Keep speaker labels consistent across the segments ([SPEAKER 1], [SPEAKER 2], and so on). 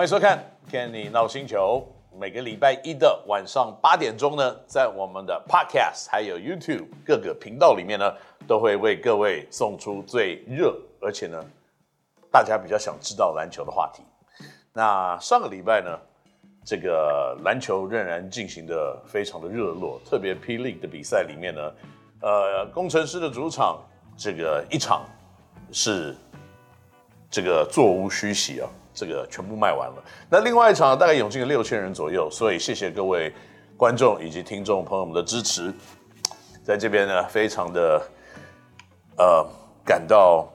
[SPEAKER 1] 欢迎收看《Kenny 闹星球》。每个礼拜一的晚上八点钟呢，在我们的 Podcast 还有 YouTube 各个频道里面呢，都会为各位送出最热而且呢，大家比较想知道篮球的话题。那上个礼拜呢，这个篮球仍然进行的非常的热络，特别 P League 的比赛里面呢，呃，工程师的主场这个一场是这个座无虚席啊。这个全部卖完了，那另外一场大概涌进了六千人左右，所以谢谢各位观众以及听众朋友们的支持，在这边呢，非常的呃感到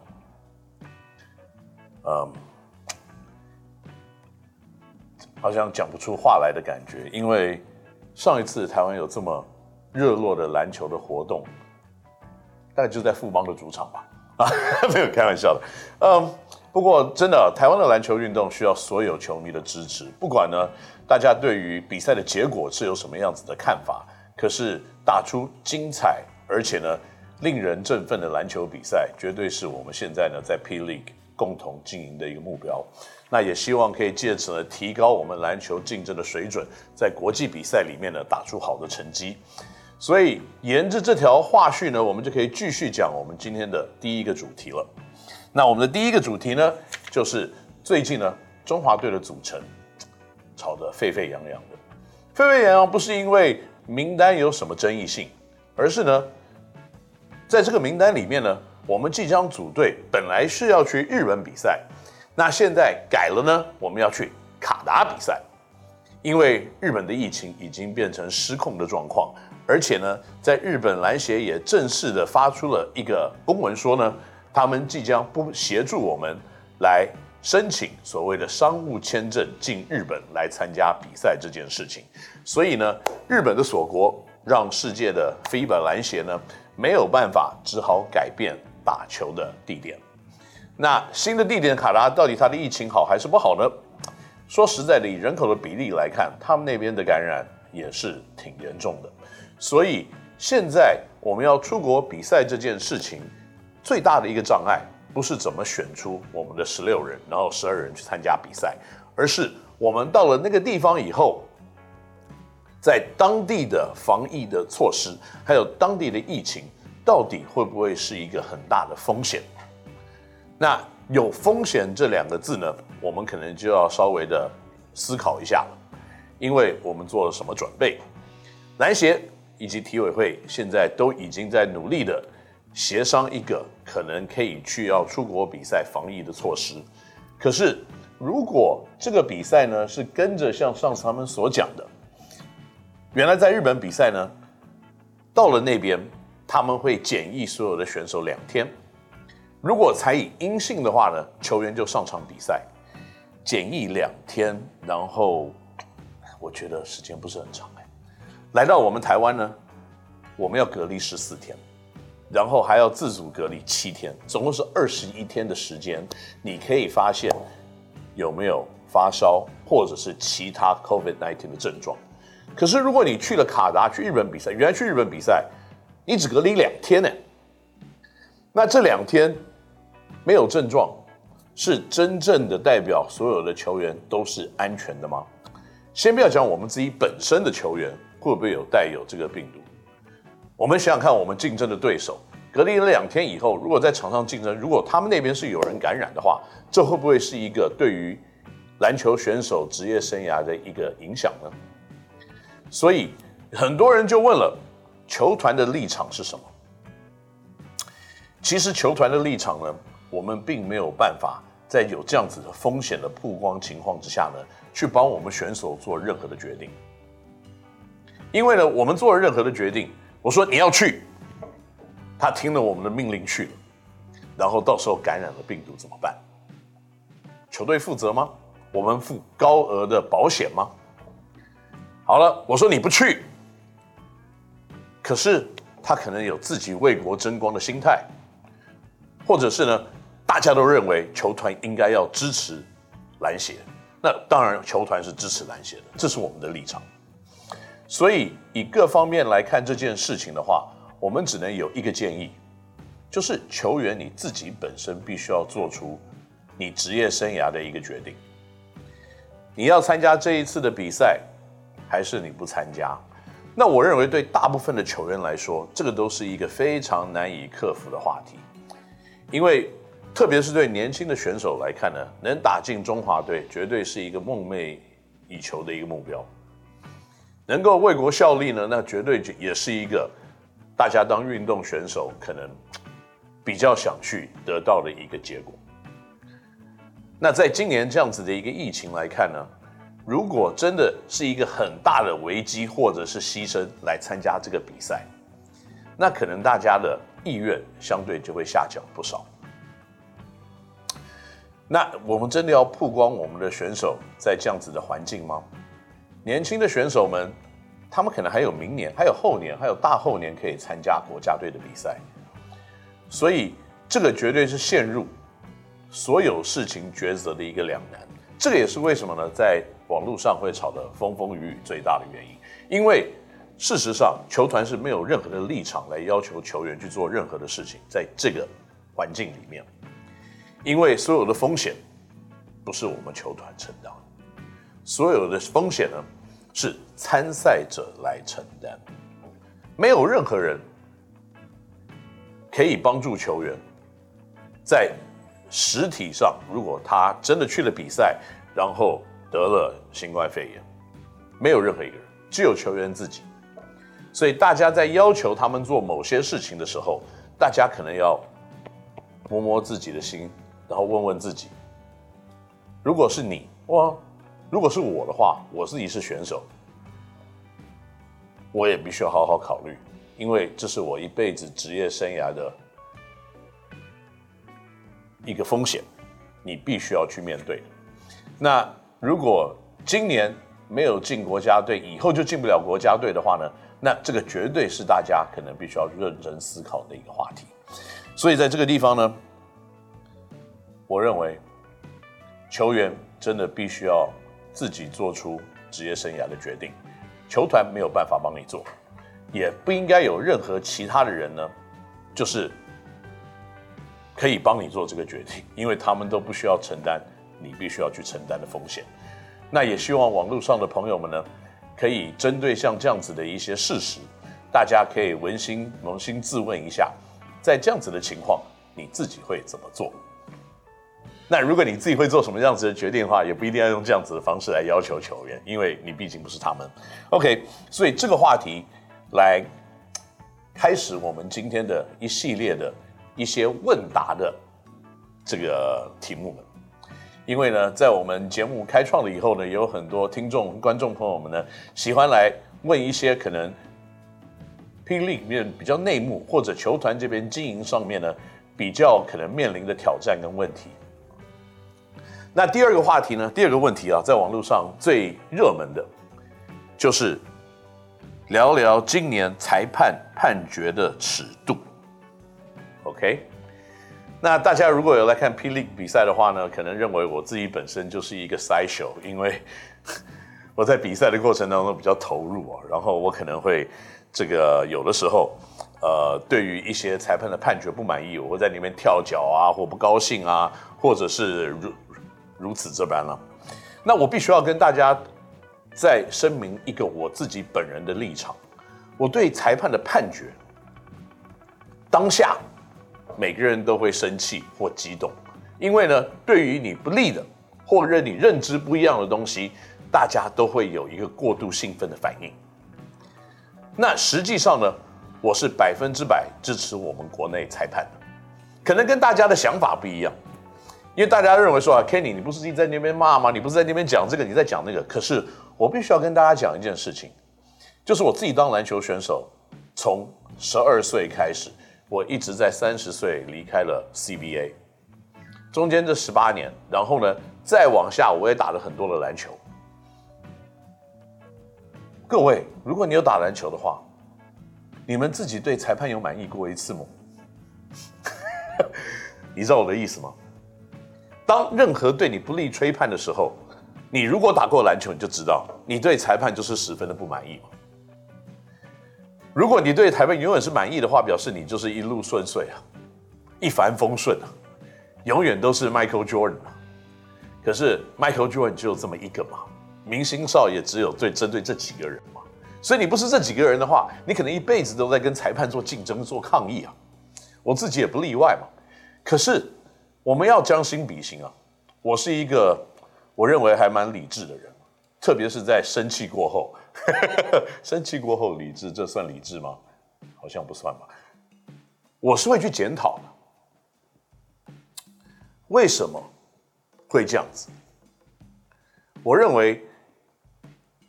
[SPEAKER 1] 呃好像讲不出话来的感觉，因为上一次台湾有这么热络的篮球的活动，大概就在富邦的主场吧，啊，没有开玩笑的，嗯。不过，真的，台湾的篮球运动需要所有球迷的支持。不管呢，大家对于比赛的结果是有什么样子的看法，可是打出精彩而且呢令人振奋的篮球比赛，绝对是我们现在呢在 P League 共同经营的一个目标。那也希望可以借此呢提高我们篮球竞争的水准，在国际比赛里面呢打出好的成绩。所以，沿着这条话序呢，我们就可以继续讲我们今天的第一个主题了。那我们的第一个主题呢，就是最近呢，中华队的组成吵得沸沸扬扬的。沸沸扬扬不是因为名单有什么争议性，而是呢，在这个名单里面呢，我们即将组队，本来是要去日本比赛，那现在改了呢，我们要去卡达比赛，因为日本的疫情已经变成失控的状况，而且呢，在日本篮协也正式的发出了一个公文说呢。他们即将不协助我们来申请所谓的商务签证进日本来参加比赛这件事情，所以呢，日本的锁国让世界的飞板篮协呢没有办法，只好改变打球的地点。那新的地点卡达到底它的疫情好还是不好呢？说实在的，以人口的比例来看，他们那边的感染也是挺严重的。所以现在我们要出国比赛这件事情。最大的一个障碍不是怎么选出我们的十六人，然后十二人去参加比赛，而是我们到了那个地方以后，在当地的防疫的措施，还有当地的疫情，到底会不会是一个很大的风险？那有风险这两个字呢，我们可能就要稍微的思考一下了，因为我们做了什么准备？篮协以及体委会现在都已经在努力的。协商一个可能可以去要出国比赛防疫的措施，可是如果这个比赛呢是跟着像上次他们所讲的，原来在日本比赛呢，到了那边他们会检疫所有的选手两天，如果采以阴性的话呢，球员就上场比赛，检疫两天，然后我觉得时间不是很长哎，来到我们台湾呢，我们要隔离十四天。然后还要自主隔离七天，总共是二十一天的时间。你可以发现有没有发烧或者是其他 COVID-19 的症状。可是如果你去了卡达去日本比赛，原来去日本比赛，你只隔离两天呢。那这两天没有症状，是真正的代表所有的球员都是安全的吗？先不要讲我们自己本身的球员会不会有带有这个病毒。我们想想看，我们竞争的对手隔离了两天以后，如果在场上竞争，如果他们那边是有人感染的话，这会不会是一个对于篮球选手职业生涯的一个影响呢？所以很多人就问了，球团的立场是什么？其实球团的立场呢，我们并没有办法在有这样子的风险的曝光情况之下呢，去帮我们选手做任何的决定，因为呢，我们做了任何的决定。我说你要去，他听了我们的命令去了，然后到时候感染了病毒怎么办？球队负责吗？我们付高额的保险吗？好了，我说你不去，可是他可能有自己为国争光的心态，或者是呢，大家都认为球团应该要支持篮协，那当然球团是支持篮协的，这是我们的立场。所以，以各方面来看这件事情的话，我们只能有一个建议，就是球员你自己本身必须要做出你职业生涯的一个决定。你要参加这一次的比赛，还是你不参加？那我认为对大部分的球员来说，这个都是一个非常难以克服的话题，因为特别是对年轻的选手来看呢，能打进中华队绝对是一个梦寐以求的一个目标。能够为国效力呢，那绝对也是一个大家当运动选手可能比较想去得到的一个结果。那在今年这样子的一个疫情来看呢，如果真的是一个很大的危机或者是牺牲来参加这个比赛，那可能大家的意愿相对就会下降不少。那我们真的要曝光我们的选手在这样子的环境吗？年轻的选手们，他们可能还有明年、还有后年、还有大后年可以参加国家队的比赛，所以这个绝对是陷入所有事情抉择的一个两难。这个也是为什么呢？在网络上会吵得风风雨雨最大的原因，因为事实上球团是没有任何的立场来要求球员去做任何的事情，在这个环境里面，因为所有的风险不是我们球团承担的，所有的风险呢是参赛者来承担，没有任何人可以帮助球员在实体上，如果他真的去了比赛，然后。得了新冠肺炎，没有任何一个人，只有球员自己。所以大家在要求他们做某些事情的时候，大家可能要摸摸自己的心，然后问问自己：如果是你，哇，如果是我的话，我自己是选手，我也必须要好好考虑，因为这是我一辈子职业生涯的一个风险，你必须要去面对。那。如果今年没有进国家队，以后就进不了国家队的话呢？那这个绝对是大家可能必须要认真思考的一个话题。所以在这个地方呢，我认为球员真的必须要自己做出职业生涯的决定，球团没有办法帮你做，也不应该有任何其他的人呢，就是可以帮你做这个决定，因为他们都不需要承担。你必须要去承担的风险，那也希望网络上的朋友们呢，可以针对像这样子的一些事实，大家可以扪心扪心自问一下，在这样子的情况，你自己会怎么做？那如果你自己会做什么样子的决定的话，也不一定要用这样子的方式来要求球员，因为你毕竟不是他们。OK，所以这个话题来开始我们今天的一系列的一些问答的这个题目们。因为呢，在我们节目开创了以后呢，有很多听众、观众朋友们呢，喜欢来问一些可能霹雳里面比较内幕，或者球团这边经营上面呢，比较可能面临的挑战跟问题。那第二个话题呢，第二个问题啊，在网络上最热门的，就是聊聊今年裁判判决的尺度。OK。那大家如果有来看霹雳比赛的话呢，可能认为我自己本身就是一个 sideshow，因为 我在比赛的过程当中比较投入啊，然后我可能会这个有的时候，呃，对于一些裁判的判决不满意，我会在里面跳脚啊，或不高兴啊，或者是如此这般了。那我必须要跟大家再声明一个我自己本人的立场，我对裁判的判决当下。每个人都会生气或激动，因为呢，对于你不利的或者你认知不一样的东西，大家都会有一个过度兴奋的反应。那实际上呢，我是百分之百支持我们国内裁判的，可能跟大家的想法不一样，因为大家认为说啊，Kenny，你不是一直在那边骂吗？你不是在那边讲这个，你在讲那个。可是我必须要跟大家讲一件事情，就是我自己当篮球选手，从十二岁开始。我一直在三十岁离开了 CBA，中间这十八年，然后呢，再往下我也打了很多的篮球。各位，如果你有打篮球的话，你们自己对裁判有满意过一次吗？你知道我的意思吗？当任何对你不利吹判的时候，你如果打过篮球，你就知道你对裁判就是十分的不满意。如果你对裁判永远是满意的话，表示你就是一路顺遂啊，一帆风顺啊，永远都是 Michael Jordan 啊。可是 Michael Jordan 只有这么一个嘛，明星少爷只有对针对这几个人嘛，所以你不是这几个人的话，你可能一辈子都在跟裁判做竞争、做抗议啊。我自己也不例外嘛。可是我们要将心比心啊，我是一个我认为还蛮理智的人，特别是在生气过后，生气过后理智，这算理智吗？好像不算吧。我是会去检讨的，为什么？会这样子，我认为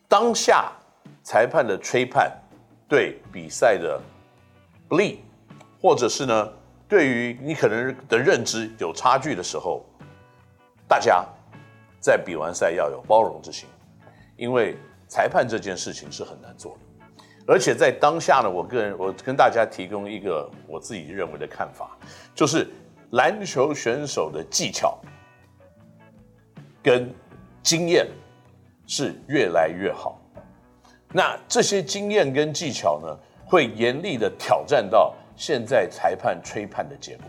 [SPEAKER 1] 当下裁判的吹判对比赛的不利，或者是呢，对于你可能的认知有差距的时候，大家在比完赛要有包容之心，因为裁判这件事情是很难做的，而且在当下呢，我个人我跟大家提供一个我自己认为的看法，就是篮球选手的技巧。跟经验是越来越好，那这些经验跟技巧呢，会严厉的挑战到现在裁判吹判的结果。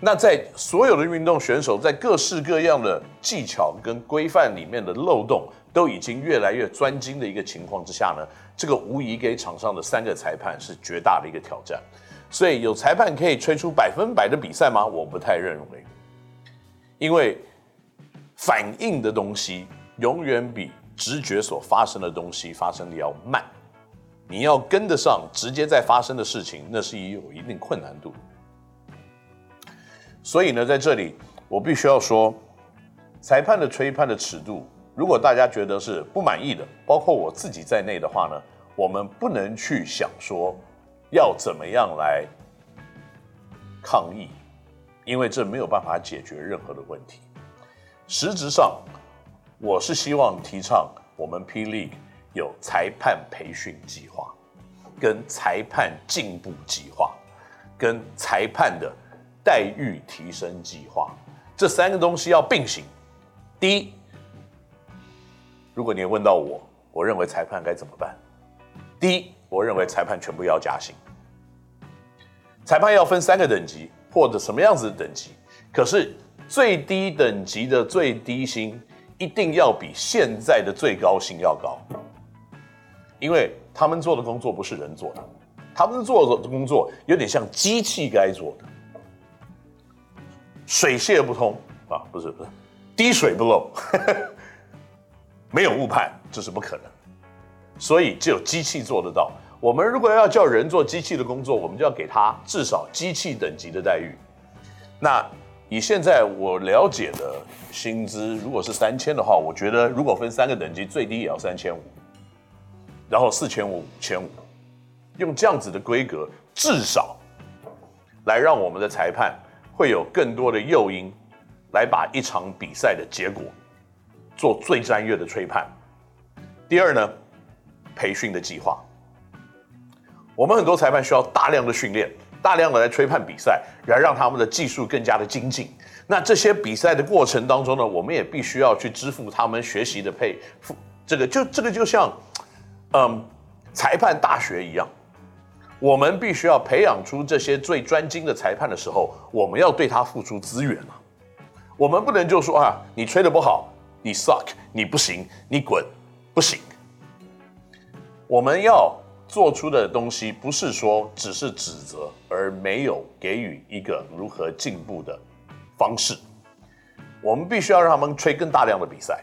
[SPEAKER 1] 那在所有的运动选手在各式各样的技巧跟规范里面的漏洞都已经越来越专精的一个情况之下呢，这个无疑给场上的三个裁判是绝大的一个挑战。所以有裁判可以吹出百分百的比赛吗？我不太认为，因为。反应的东西永远比直觉所发生的东西发生的要慢，你要跟得上直接在发生的事情，那是有一定困难度。所以呢，在这里我必须要说，裁判的吹判的尺度，如果大家觉得是不满意的，包括我自己在内的话呢，我们不能去想说要怎么样来抗议，因为这没有办法解决任何的问题。实质上，我是希望提倡我们 P League 有裁判培训计划、跟裁判进步计划、跟裁判的待遇提升计划，这三个东西要并行。第一，如果你问到我，我认为裁判该怎么办？第一，我认为裁判全部要加薪，裁判要分三个等级或者什么样子的等级，可是。最低等级的最低薪一定要比现在的最高薪要高，因为他们做的工作不是人做的，他们做的工作有点像机器该做的，水泄不通啊，不是不是，滴水不漏，没有误判，这是不可能，所以只有机器做得到。我们如果要叫人做机器的工作，我们就要给他至少机器等级的待遇，那。以现在我了解的薪资，如果是三千的话，我觉得如果分三个等级，最低也要三千五，然后四千五、千五，用这样子的规格，至少来让我们的裁判会有更多的诱因，来把一场比赛的结果做最专业的吹判。第二呢，培训的计划，我们很多裁判需要大量的训练。大量的来吹判比赛，来让他们的技术更加的精进。那这些比赛的过程当中呢，我们也必须要去支付他们学习的配付。这个就这个就像，嗯，裁判大学一样，我们必须要培养出这些最专精的裁判的时候，我们要对他付出资源嘛。我们不能就说啊，你吹的不好，你 suck，你不行，你滚，不行。我们要。做出的东西不是说只是指责，而没有给予一个如何进步的方式。我们必须要让他们吹更大量的比赛，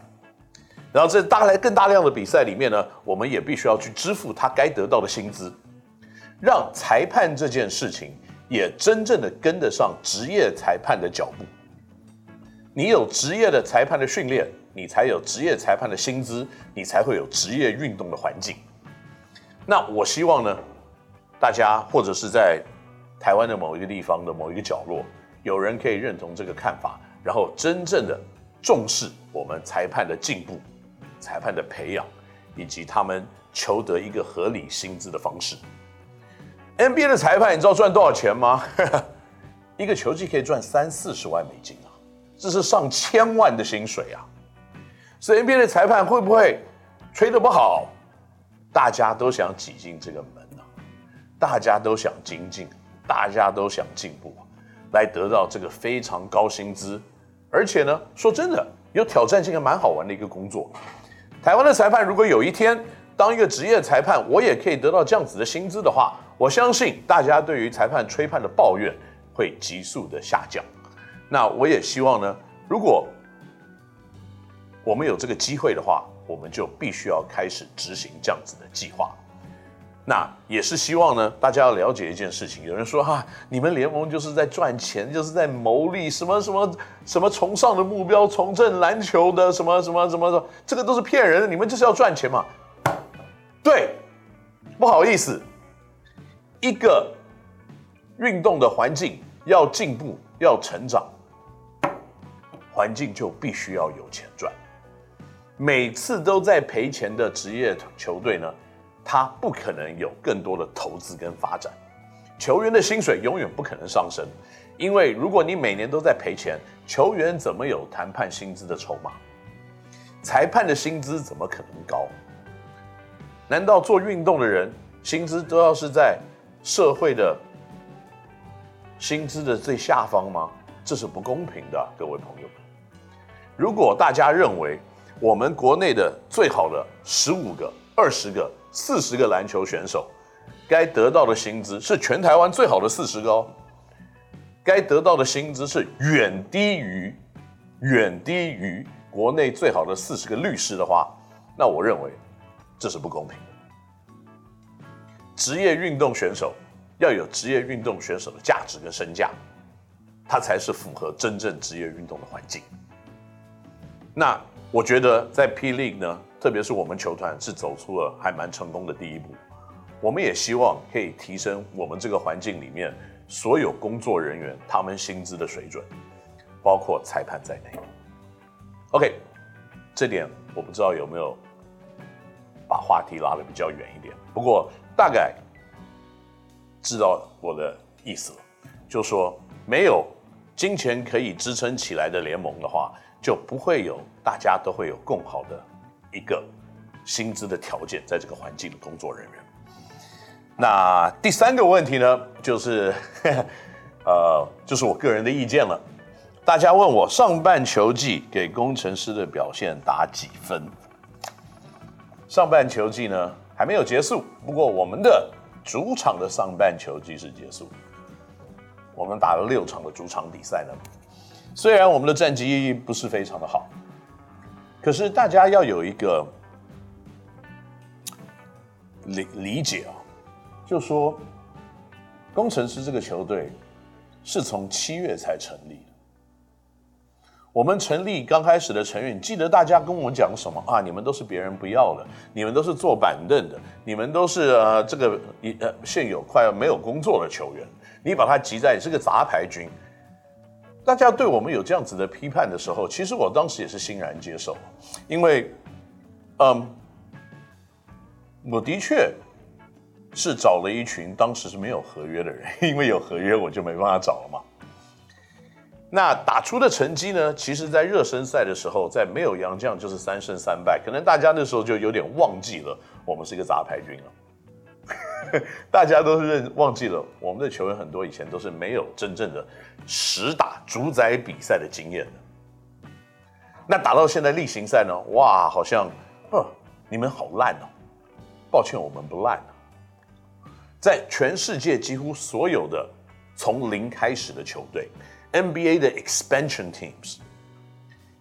[SPEAKER 1] 然后在大来更大量的比赛里面呢，我们也必须要去支付他该得到的薪资，让裁判这件事情也真正的跟得上职业裁判的脚步。你有职业的裁判的训练，你才有职业裁判的薪资，你才会有职业运动的环境。那我希望呢，大家或者是在台湾的某一个地方的某一个角落，有人可以认同这个看法，然后真正的重视我们裁判的进步、裁判的培养，以及他们求得一个合理薪资的方式。NBA 的裁判，你知道赚多少钱吗？一个球季可以赚三四十万美金啊，这是上千万的薪水啊！所以 NBA 的裁判会不会吹得不好？大家都想挤进这个门啊，大家都想精进，大家都想进步，来得到这个非常高薪资、而且呢，说真的，有挑战性，还蛮好玩的一个工作。台湾的裁判如果有一天当一个职业裁判，我也可以得到这样子的薪资的话，我相信大家对于裁判吹判的抱怨会急速的下降。那我也希望呢，如果我们有这个机会的话，我们就必须要开始执行这样子的计划。那也是希望呢，大家要了解一件事情。有人说哈、你们联盟就是在赚钱，就是在牟利，什么什么什么崇尚的目标，重振篮球的什么什么什么什么，这个都是骗人的。你们就是要赚钱嘛？对，不好意思，一个运动的环境要进步，要成长，环境就必须要有钱赚。每次都在赔钱的职业球队呢，他不可能有更多的投资跟发展，球员的薪水永远不可能上升，因为如果你每年都在赔钱，球员怎么有谈判薪资的筹码？裁判的薪资怎么可能高？难道做运动的人薪资都要是在社会的薪资的最下方吗？这是不公平的，各位朋友们。如果大家认为我们国内的最好的十五个、二十个，四十个篮球选手该得到的薪资是全台湾最好的四十个哦，该得到的薪资是远低于远低于国内最好的四十个律师的话，那我认为这是不公平的。职业运动选手要有职业运动选手的价值跟身价，他才是符合真正职业运动的环境。那我觉得在 P League 呢。特别是我们球团是走出了还蛮成功的第一步，我们也希望可以提升我们这个环境里面所有工作人员他们薪资的水准，包括裁判在内。OK，这点我不知道有没有把话题拉得比较远一点，不过大概知道我的意思了，就说没有金钱可以支撑起来的联盟的话，就不会有大家都会有更好的。一个薪资的条件，在这个环境的工作人员。那第三个问题呢，就是，呃，就是我个人的意见了。大家问我上半球季给工程师的表现打几分？上半球季呢还没有结束，不过我们的主场的上半球季是结束。我们打了六场的主场比赛呢，虽然我们的战绩不是非常的好。可是大家要有一个理理解啊，就说工程师这个球队是从七月才成立的。我们成立刚开始的成员，记得大家跟我讲什么啊？你们都是别人不要的，你们都是坐板凳的，你们都是呃这个一呃现有快要没有工作的球员，你把他集在是个杂牌军。大家对我们有这样子的批判的时候，其实我当时也是欣然接受，因为，嗯，我的确是找了一群当时是没有合约的人，因为有合约我就没办法找了嘛。那打出的成绩呢？其实，在热身赛的时候，在没有杨将就是三胜三败，可能大家那时候就有点忘记了我们是一个杂牌军了。大家都是认忘记了，我们的球员很多以前都是没有真正的实打主宰比赛的经验的。那打到现在例行赛呢？哇，好像，呵，你们好烂哦。抱歉，我们不烂。在全世界几乎所有的从零开始的球队，NBA 的 expansion teams，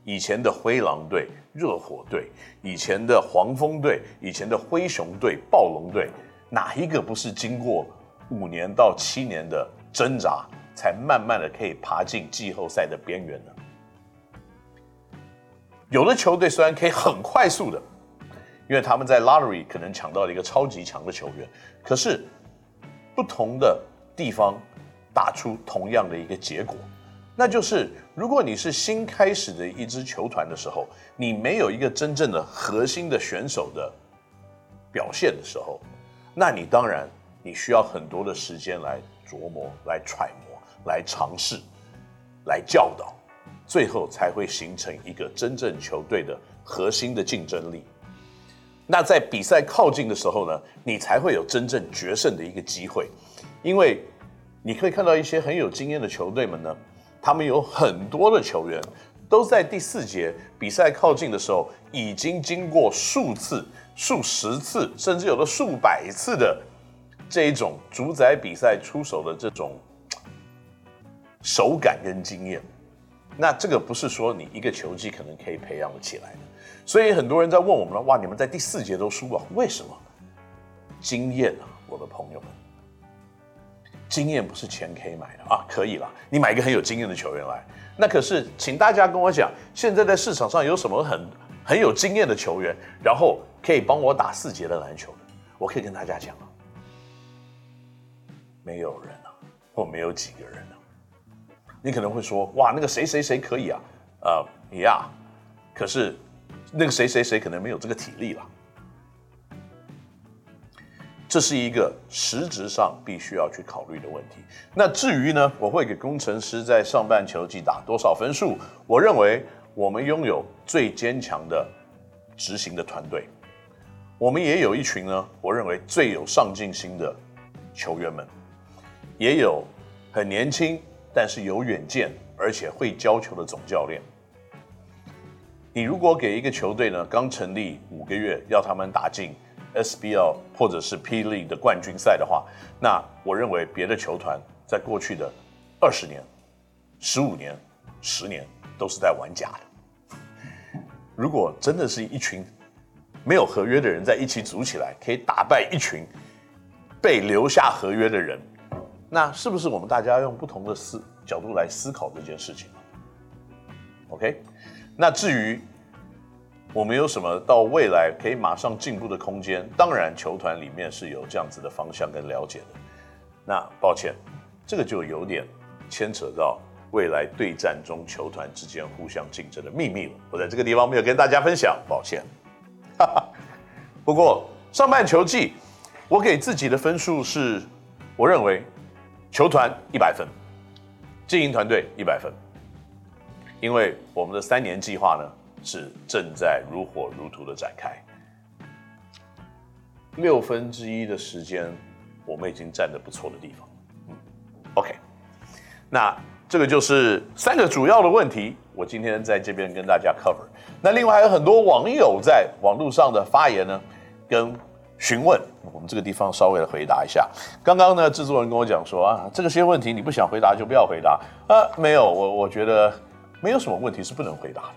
[SPEAKER 1] 以前的灰狼队、热火队，以前的黄蜂队，以前的灰熊队、暴龙队。哪一个不是经过五年到七年的挣扎，才慢慢的可以爬进季后赛的边缘呢？有的球队虽然可以很快速的，因为他们在 lottery 可能抢到了一个超级强的球员，可是不同的地方打出同样的一个结果，那就是如果你是新开始的一支球团的时候，你没有一个真正的核心的选手的表现的时候。那你当然，你需要很多的时间来琢磨、来揣摩、来尝试、来教导，最后才会形成一个真正球队的核心的竞争力。那在比赛靠近的时候呢，你才会有真正决胜的一个机会。因为你可以看到一些很有经验的球队们呢，他们有很多的球员都在第四节比赛靠近的时候，已经经过数次、数十次，甚至有了数百次的这一种主宰比赛出手的这种手感跟经验。那这个不是说你一个球技可能可以培养的起来的。所以很多人在问我们了：哇，你们在第四节都输了，为什么？经验啊，我的朋友们，经验不是钱可以买的啊，可以了，你买一个很有经验的球员来。那可是，请大家跟我讲，现在在市场上有什么很很有经验的球员，然后可以帮我打四节的篮球的？我可以跟大家讲啊，没有人啊，或没有几个人啊。你可能会说，哇，那个谁谁谁可以啊？呃，呀，可是那个谁谁谁可能没有这个体力了。这是一个实质上必须要去考虑的问题。那至于呢，我会给工程师在上半球季打多少分数？我认为我们拥有最坚强的执行的团队，我们也有一群呢，我认为最有上进心的球员们，也有很年轻但是有远见而且会教球的总教练。你如果给一个球队呢，刚成立五个月，要他们打进。SBL 或者是 P League 的冠军赛的话，那我认为别的球团在过去的二十年、十五年、十年都是在玩假的。如果真的是一群没有合约的人在一起组起来，可以打败一群被留下合约的人，那是不是我们大家要用不同的思角度来思考这件事情？OK，那至于。我们有什么到未来可以马上进步的空间？当然，球团里面是有这样子的方向跟了解的。那抱歉，这个就有点牵扯到未来对战中球团之间互相竞争的秘密了。我在这个地方没有跟大家分享，抱歉。不过上半球季，我给自己的分数是，我认为球团一百分，经营团队一百分，因为我们的三年计划呢。是正在如火如荼的展开，六分之一的时间，我们已经站得不错的地方。嗯，OK，那这个就是三个主要的问题，我今天在这边跟大家 cover。那另外还有很多网友在网络上的发言呢，跟询问，我们这个地方稍微的回答一下。刚刚呢，制作人跟我讲说啊，这个些问题你不想回答就不要回答啊，没有，我我觉得没有什么问题是不能回答的。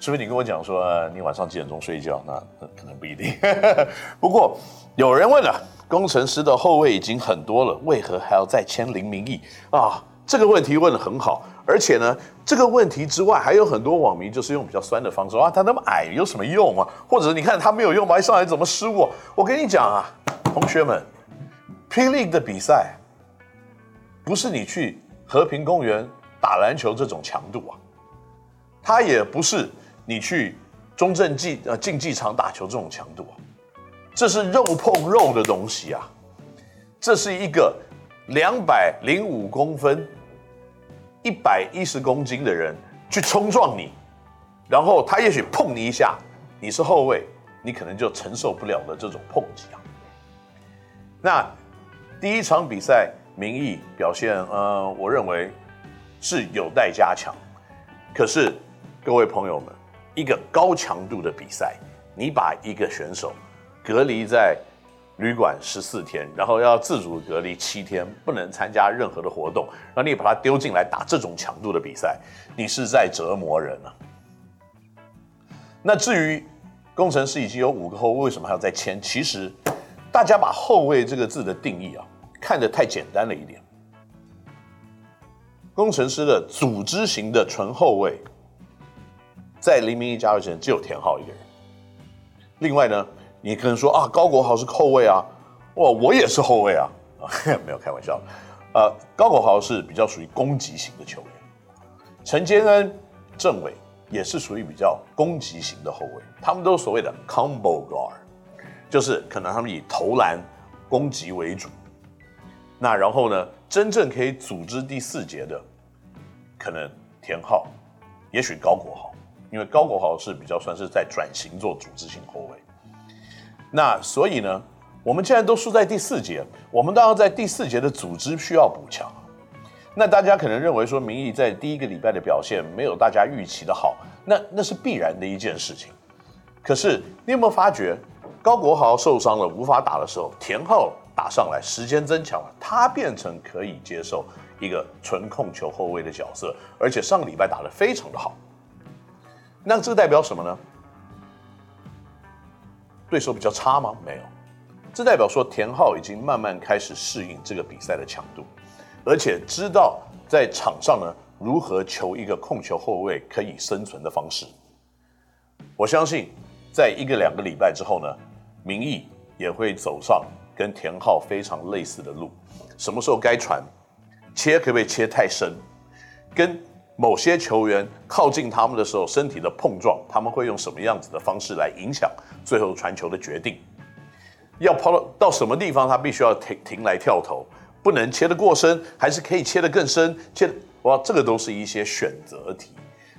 [SPEAKER 1] 除非你跟我讲说你晚上几点钟睡觉，那可能不一定。不过有人问了，工程师的后卫已经很多了，为何还要再签林明义啊？这个问题问的很好，而且呢，这个问题之外还有很多网民就是用比较酸的方式啊，他那么矮有什么用啊？或者你看他没有用吗？一上来怎么失误？我跟你讲啊，同学们，P League 的比赛不是你去和平公园打篮球这种强度啊，他也不是。你去中正竞呃竞技场打球这种强度啊，这是肉碰肉的东西啊，这是一个两百零五公分、一百一十公斤的人去冲撞你，然后他也许碰你一下，你是后卫，你可能就承受不了的这种碰击啊。那第一场比赛，明义表现，呃，我认为是有待加强，可是各位朋友们。一个高强度的比赛，你把一个选手隔离在旅馆十四天，然后要自主隔离七天，不能参加任何的活动，然后你把他丢进来打这种强度的比赛，你是在折磨人啊。那至于工程师已经有五个后卫，为什么还要再签？其实大家把后卫这个字的定义啊，看得太简单了一点。工程师的组织型的纯后卫。在黎明一加入前，只有田浩一个人。另外呢，你可能说啊，高国豪是后卫啊，哇，我也是后卫啊，啊，没有开玩笑。呃，高国豪是比较属于攻击型的球员，陈坚恩、郑伟也是属于比较攻击型的后卫，他们都所谓的 combo guard，就是可能他们以投篮攻击为主。那然后呢，真正可以组织第四节的，可能田浩，也许高国豪。因为高国豪是比较算是在转型做组织型后卫，那所以呢，我们既然都输在第四节，我们当然在第四节的组织需要补强。那大家可能认为说，明义在第一个礼拜的表现没有大家预期的好，那那是必然的一件事情。可是你有没有发觉，高国豪受伤了无法打的时候，田浩打上来，时间增强了，他变成可以接受一个纯控球后卫的角色，而且上个礼拜打得非常的好。那这代表什么呢？对手比较差吗？没有，这代表说田浩已经慢慢开始适应这个比赛的强度。而且知道在场上呢，如何求一个控球后卫可以生存的方式。我相信，在一个两个礼拜之后呢，明义也会走上跟田浩非常类似的路。什么时候该传，切可不可以切太深？跟某些球员靠近他们的时候，身体的碰撞，他们会用什么样子的方式来影响最后传球的决定？要抛到到什么地方，他必须要停停来跳投。不能切得过深，还是可以切得更深？切哇，这个都是一些选择题。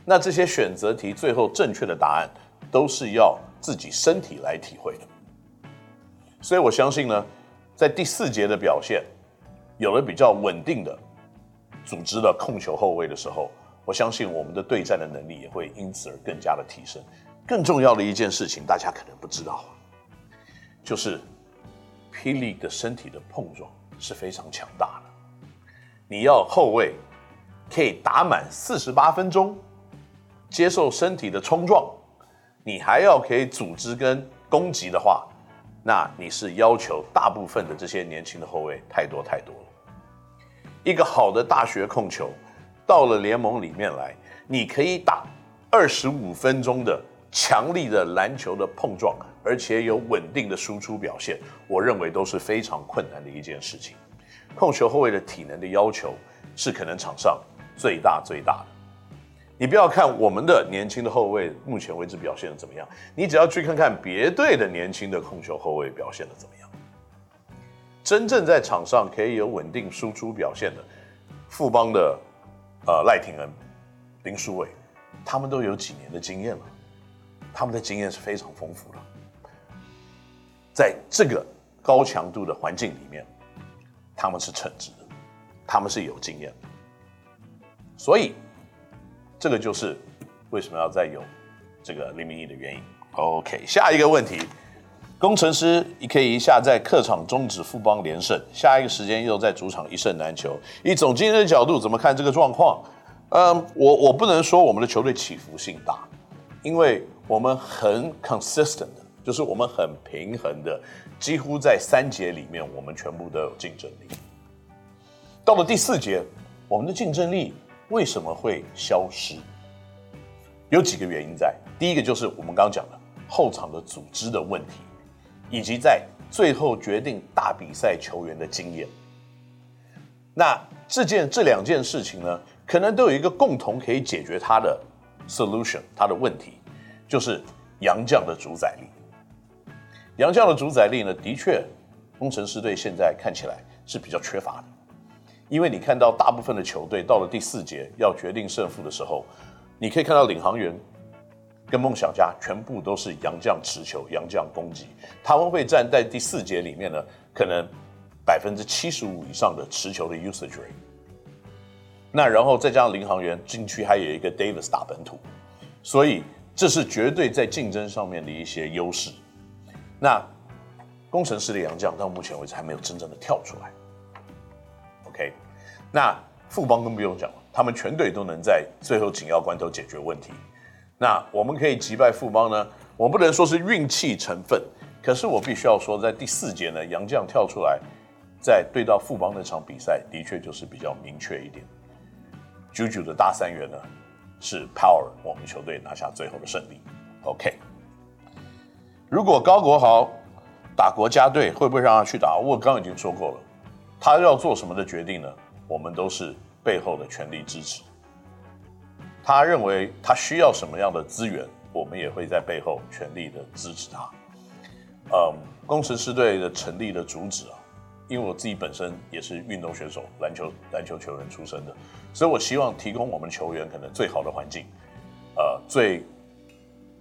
[SPEAKER 1] 那这些选择题最后正确的答案，都是要自己身体来体会的。所以我相信呢，在第四节的表现，有了比较稳定的组织的控球后卫的时候，我相信我们的对战的能力也会因此而更加的提升。更重要的一件事情，大家可能不知道，就是霹雳的身体的碰撞。是非常强大的。你要后卫可以打满四十八分钟，接受身体的冲撞，你还要可以组织跟攻击的话，那你是要求大部分的这些年轻的后卫太多太多了。一个好的大学控球到了联盟里面来，你可以打二十五分钟的强力的篮球的碰撞。而且有稳定的输出表现，我认为都是非常困难的一件事情。控球后卫的体能的要求是可能场上最大最大的。你不要看我们的年轻的后卫目前为止表现的怎么样，你只要去看看别队的年轻的控球后卫表现的怎么样。真正在场上可以有稳定输出表现的，富邦的呃赖廷恩、林书伟，他们都有几年的经验了，他们的经验是非常丰富的。在这个高强度的环境里面，他们是称职的，他们是有经验的，所以这个就是为什么要再有这个林明义的原因。OK，下一个问题，工程师你可以一下在客场终止富邦连胜，下一个时间又在主场一胜难求。以总经理的角度怎么看这个状况？嗯，我我不能说我们的球队起伏性大，因为我们很 consistent。就是我们很平衡的，几乎在三节里面，我们全部都有竞争力。到了第四节，我们的竞争力为什么会消失？有几个原因在。第一个就是我们刚刚讲的后场的组织的问题，以及在最后决定大比赛球员的经验。那这件这两件事情呢，可能都有一个共同可以解决它的 solution，它的问题就是洋将的主宰力。洋将的主宰力呢，的确，工程师队现在看起来是比较缺乏的，因为你看到大部分的球队到了第四节要决定胜负的时候，你可以看到领航员跟梦想家全部都是洋将持球、洋将攻击，他们会站在第四节里面呢，可能百分之七十五以上的持球的 usage rate。那然后再加上领航员禁区还有一个 Davis 打本土，所以这是绝对在竞争上面的一些优势。那工程师的洋将到目前为止还没有真正的跳出来。OK，那富邦更不用讲了，他们全队都能在最后紧要关头解决问题。那我们可以击败富邦呢？我不能说是运气成分，可是我必须要说，在第四节呢，杨将跳出来，在对到富邦那场比赛，的确就是比较明确一点。九九的大三元呢，是 power 我们球队拿下最后的胜利。OK。如果高国豪打国家队，会不会让他去打？我刚已经说过了，他要做什么的决定呢？我们都是背后的全力支持。他认为他需要什么样的资源，我们也会在背后全力的支持他。嗯，工程师队的成立的主旨啊，因为我自己本身也是运动选手，篮球篮球球员出身的，所以我希望提供我们球员可能最好的环境，呃，最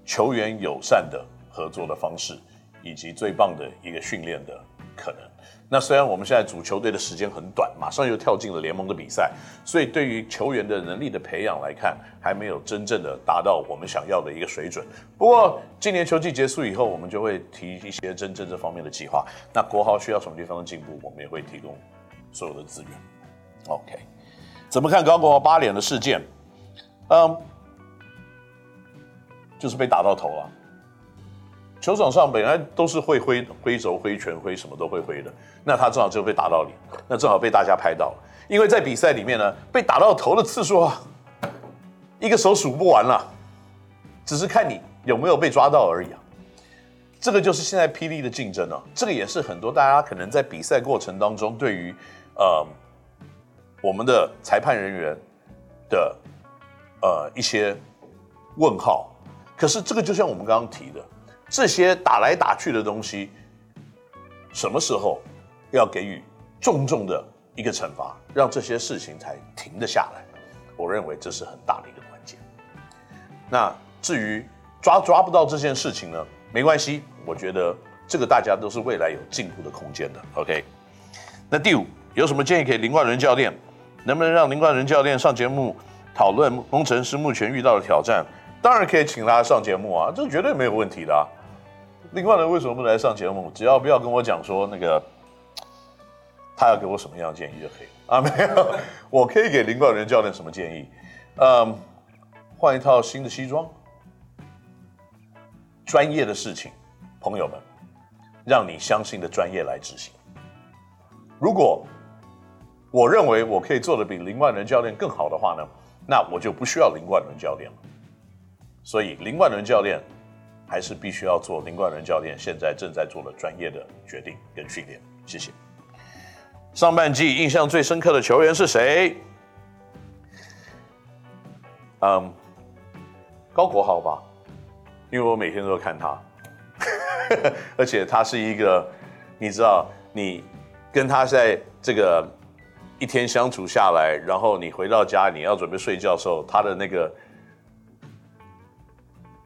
[SPEAKER 1] 球员友善的。合作的方式，以及最棒的一个训练的可能。那虽然我们现在组球队的时间很短，马上又跳进了联盟的比赛，所以对于球员的能力的培养来看，还没有真正的达到我们想要的一个水准。不过今年球季结束以后，我们就会提一些真正这方面的计划。那国豪需要什么地方的进步，我们也会提供所有的资源。OK，怎么看高国豪八脸的事件？嗯，就是被打到头了。球场上本来都是会挥挥肘、挥拳、挥什么都会挥的，那他正好就被打到脸，那正好被大家拍到了。因为在比赛里面呢，被打到头的次数啊，一个手数不完了，只是看你有没有被抓到而已啊。这个就是现在霹雳的竞争啊，这个也是很多大家可能在比赛过程当中对于呃我们的裁判人员的呃一些问号。可是这个就像我们刚刚提的。这些打来打去的东西，什么时候要给予重重的一个惩罚，让这些事情才停得下来？我认为这是很大的一个关键。那至于抓抓不到这件事情呢，没关系，我觉得这个大家都是未来有进步的空间的。OK，那第五有什么建议给林冠伦教练？能不能让林冠伦教练上节目讨论工程师目前遇到的挑战？当然可以请他上节目啊，这绝对没有问题的啊。林冠伦为什么不来上节目？只要不要跟我讲说那个他要给我什么样的建议就可以 啊？没有，我可以给林冠伦教练什么建议？嗯，换一套新的西装，专业的事情，朋友们，让你相信的专业来执行。如果我认为我可以做的比林冠伦教练更好的话呢，那我就不需要林冠伦教练了。所以林冠伦教练。还是必须要做林冠伦教练现在正在做的专业的决定跟训练。谢谢。上半季印象最深刻的球员是谁？嗯，高国豪吧，因为我每天都看他，而且他是一个，你知道，你跟他在这个一天相处下来，然后你回到家你要准备睡觉的时候，他的那个。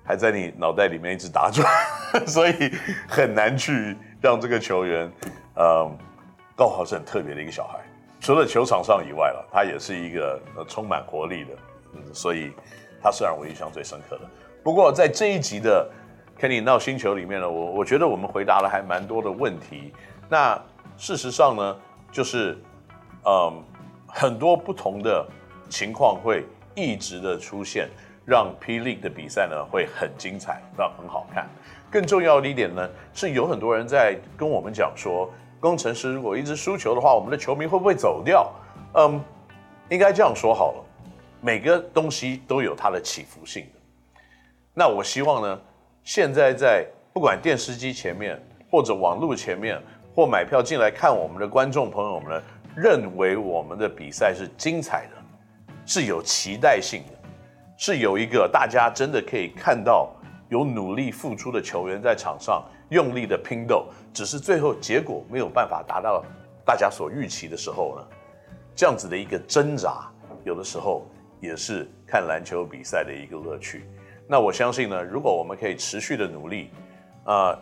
[SPEAKER 1] 还在你脑袋里面一直打转，所以很难去让这个球员，嗯，高豪是很特别的一个小孩。除了球场上以外了，他也是一个充满活力的，嗯，所以他是让我印象最深刻的。不过在这一集的《Kenny NOW 星球》里面呢，我我觉得我们回答了还蛮多的问题。那事实上呢，就是嗯，很多不同的情况会一直的出现。让 P. 联赛的比赛呢会很精彩，那很好看。更重要的一点呢，是有很多人在跟我们讲说，工程师如果一直输球的话，我们的球迷会不会走掉？嗯，应该这样说好了，每个东西都有它的起伏性的。那我希望呢，现在在不管电视机前面，或者网络前面，或买票进来看我们的观众朋友们呢，认为我们的比赛是精彩的，是有期待性的。是有一个大家真的可以看到有努力付出的球员在场上用力的拼斗，只是最后结果没有办法达到大家所预期的时候呢，这样子的一个挣扎，有的时候也是看篮球比赛的一个乐趣。那我相信呢，如果我们可以持续的努力，啊、呃，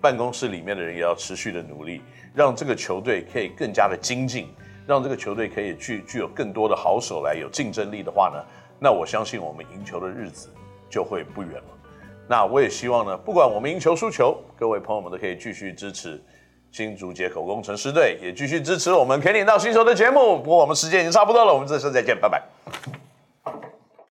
[SPEAKER 1] 办公室里面的人也要持续的努力，让这个球队可以更加的精进，让这个球队可以具具有更多的好手来有竞争力的话呢，那我相信我们赢球的日子就会不远了。那我也希望呢，不管我们赢球输球，各位朋友们都可以继续支持新竹接口工程师队，也继续支持我们 Kenny NOW 星球的节目。不过我们时间已经差不多了，我们这次再见，拜拜。